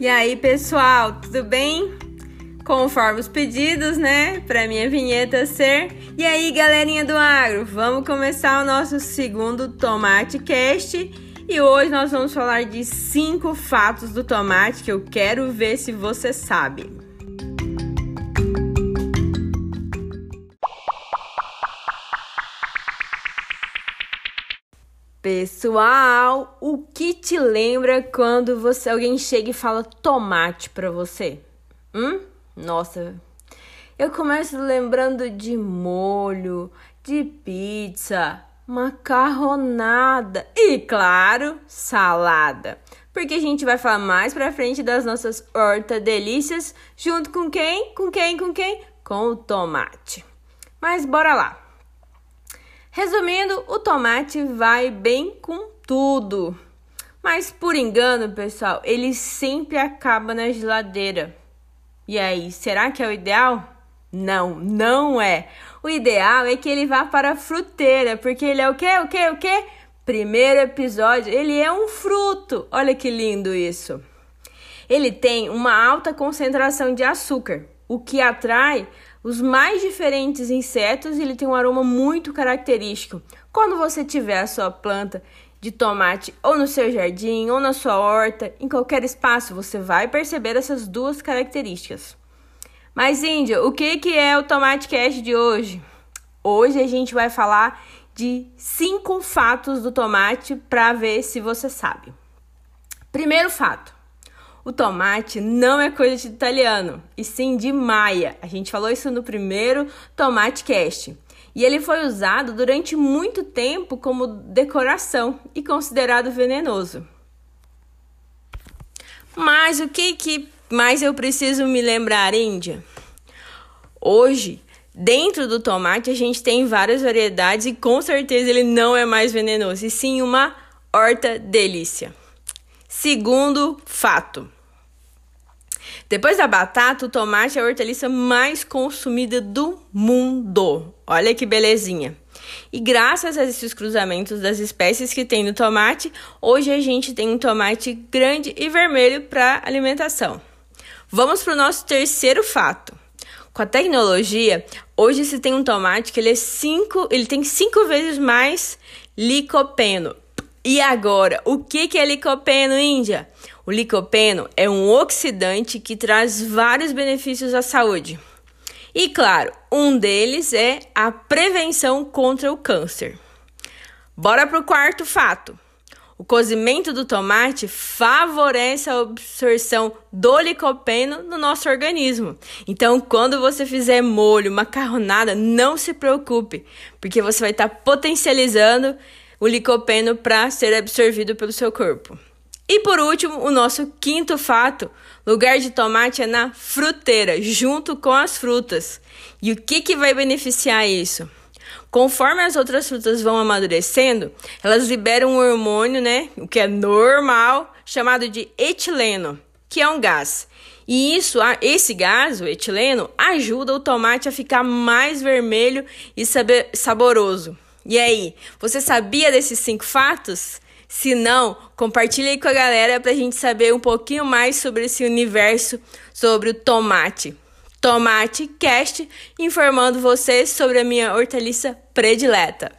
E aí, pessoal, tudo bem? Conforme os pedidos, né? Para minha vinheta ser. E aí, galerinha do agro, vamos começar o nosso segundo Tomate Cast. E hoje nós vamos falar de cinco fatos do tomate que eu quero ver se você sabe. Pessoal, o que te lembra quando você alguém chega e fala tomate para você? Hum? Nossa. Eu começo lembrando de molho, de pizza, macarronada e claro, salada. Porque a gente vai falar mais pra frente das nossas horta delícias, junto com quem? Com quem? Com quem? Com o tomate. Mas bora lá. Resumindo, o tomate vai bem com tudo. Mas por engano, pessoal, ele sempre acaba na geladeira. E aí, será que é o ideal? Não, não é. O ideal é que ele vá para a fruteira, porque ele é o quê? O quê? O quê? Primeiro episódio, ele é um fruto. Olha que lindo isso. Ele tem uma alta concentração de açúcar, o que atrai os mais diferentes insetos ele tem um aroma muito característico. Quando você tiver a sua planta de tomate ou no seu jardim ou na sua horta, em qualquer espaço, você vai perceber essas duas características. Mas Índia, o que, que é o Tomate Cash de hoje? Hoje a gente vai falar de cinco fatos do tomate para ver se você sabe. Primeiro fato: o tomate não é coisa de italiano, e sim de maia. A gente falou isso no primeiro Tomate Cast. E ele foi usado durante muito tempo como decoração e considerado venenoso. Mas o que, que mais eu preciso me lembrar, Índia? Hoje, dentro do tomate, a gente tem várias variedades e com certeza ele não é mais venenoso, e sim uma horta delícia. Segundo fato. Depois da batata, o tomate é a hortaliça mais consumida do mundo. Olha que belezinha. E graças a esses cruzamentos das espécies que tem no tomate, hoje a gente tem um tomate grande e vermelho para alimentação. Vamos para o nosso terceiro fato. Com a tecnologia, hoje se tem um tomate que ele é cinco, ele tem cinco vezes mais licopeno. E agora, o que, é licopeno, Índia? O licopeno é um oxidante que traz vários benefícios à saúde. E claro, um deles é a prevenção contra o câncer. Bora para o quarto fato. O cozimento do tomate favorece a absorção do licopeno no nosso organismo. Então, quando você fizer molho, macarronada, não se preocupe, porque você vai estar potencializando o licopeno para ser absorvido pelo seu corpo. E por último, o nosso quinto fato: lugar de tomate é na fruteira, junto com as frutas. E o que, que vai beneficiar isso? Conforme as outras frutas vão amadurecendo, elas liberam um hormônio, né, o que é normal, chamado de etileno, que é um gás. E isso, esse gás, o etileno, ajuda o tomate a ficar mais vermelho e saboroso. E aí, você sabia desses cinco fatos? Se não, compartilhe aí com a galera para a gente saber um pouquinho mais sobre esse universo, sobre o tomate. Tomate Cast, informando vocês sobre a minha hortaliça predileta.